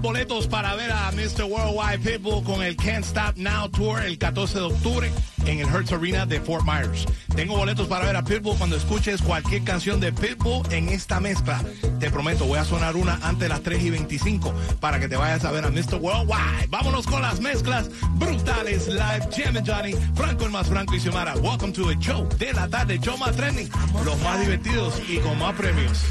boletos para ver a Mr. Worldwide Pitbull con el Can't Stop Now Tour el 14 de octubre en el Hertz Arena de Fort Myers. Tengo boletos para ver a Pitbull cuando escuches cualquier canción de Pitbull en esta mezcla. Te prometo, voy a sonar una antes las 3 y 25 para que te vayas a ver a Mr. Worldwide. Vámonos con las mezclas brutales. Live Jam and Johnny, Franco el más Franco y Xiomara. Welcome to the show de la tarde, show más trending, los más divertidos y con más premios.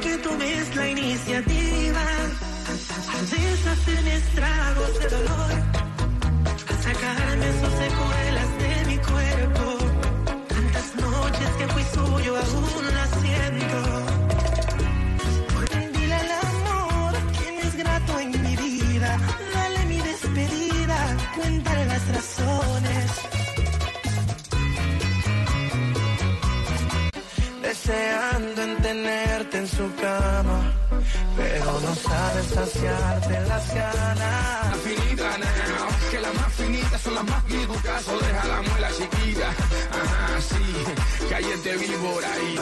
Que tomes la iniciativa a deshacerme estragos de dolor, a sacarme sus secuelas de mi cuerpo. Tantas noches que fui suyo aún las siento. Dile al amor que es grato en mi vida. Dale mi despedida, cuéntale las razones. en su cama, pero no sabes saciarte las ganas. La finita now, que las más finitas son las más pitucas, o deja la muela chiquita. Ajá, sí, que ayer te vi por ahí.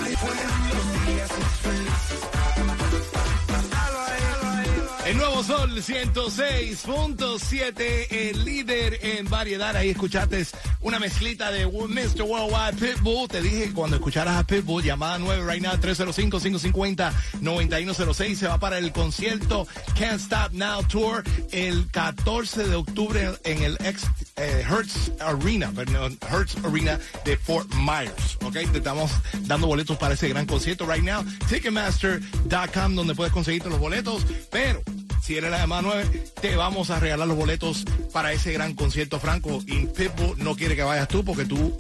El nuevo Sol 106.7, el líder en variedad. Ahí escuchaste una mezclita de Mr. Worldwide Pitbull. Te dije cuando escucharas a Pitbull, llamada 9 right now, 305-550-9106. Se va para el concierto Can't Stop Now Tour el 14 de octubre en el ex eh, Hertz Arena, perdón, Hertz Arena de Fort Myers. Ok, te estamos dando boletos para ese gran concierto right now. Ticketmaster.com, donde puedes conseguirte los boletos. Pero si eres la llamada 9, te vamos a regalar los boletos para ese gran concierto, Franco. Y Pitbull no quiere que vayas tú porque tú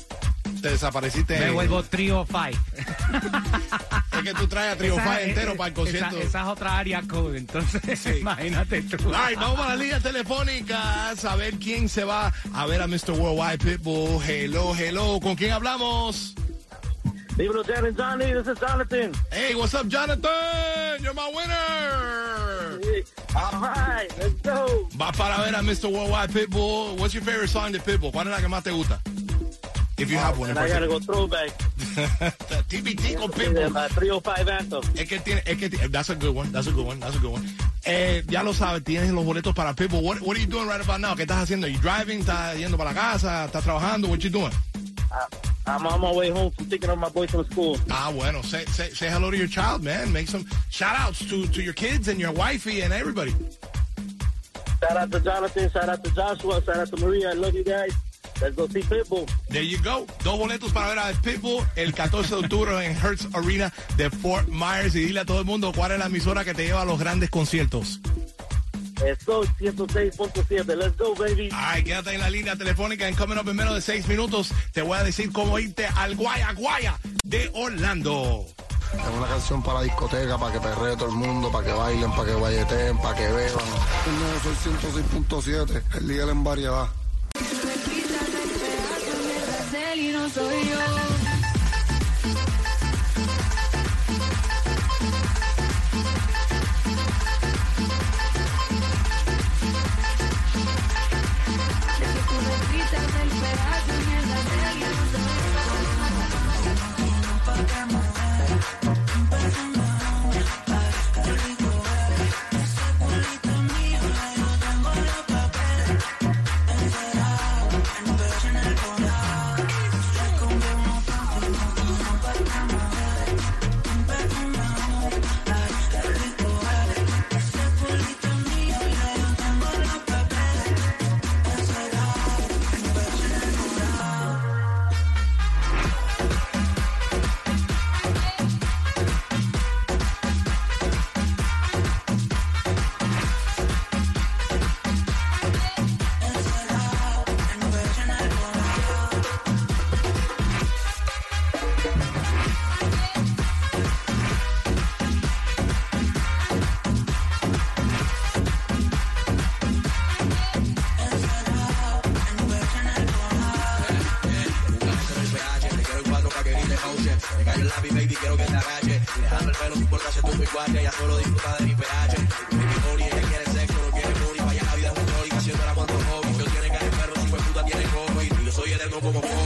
te desapareciste. Me en- vuelvo Trio Five. Es que tú traes a Triunfar Esa- entero eh, para el concierto. Esa, esa es otra área code, entonces Sí. imagínate tú. Ay, vamos a la línea telefónica a saber quién se va a ver a Mr. Worldwide Pitbull. Hello, hello. ¿Con quién hablamos? And Johnny, this is Jonathan. Hey, what's up, Jonathan? You're my winner. All right, let's go. Va para ver a Mr. Worldwide Pitbull. What's your favorite song de Pitbull? ¿Cuál es la que más te gusta? If you have one. I gotta go throwback. TBT con Pitbull. my 305 anthem. Es que tiene, es que ti- that's a good one, that's a good one, that's a good one. Eh, ya lo sabes, tienes los boletos para Pitbull. What, what are you doing right about now? ¿Qué estás haciendo? You driving? ¿Estás yendo para la casa? ¿Estás trabajando? What you doing? I, I'm on my way home from picking up my boys from school. Ah, bueno, say, say, say hello to your child, man. Make some shout outs to, to your kids and your wifey and everybody. Shout out to Jonathan, shout out to Joshua, shout out to Maria. I love you guys. Let's go see Pitbull. There you go. Dos boletos para ver a Pitbull el 14 de octubre en Hertz Arena de Fort Myers. Y dile a todo el mundo cuál es la emisora que te lleva a los grandes conciertos. Let's go, 106.7. Let's go, baby. Ay, quédate en la línea telefónica en Coming Up en menos de seis minutos. Te voy a decir cómo irte al Guaya Guaya de Orlando. Es una canción para la discoteca, para que perree todo el mundo, para que bailen, para que guayeteen, para que beban. El nuevo Sol 106.7, el líder en variedad. y no soy yo. Me cayó el lápiz, baby, quiero que te agache. Dame el pelo, no importa si es tu picuache, ya solo disfruta de mi pH. Mi memoria, ella quiere sexo, no quiere booty, vaya la vida es un hobby, haciéndola cuando hobby. Yo tiene cara de perro, si fue puta tiene cojo, y yo soy el eterno como cojo.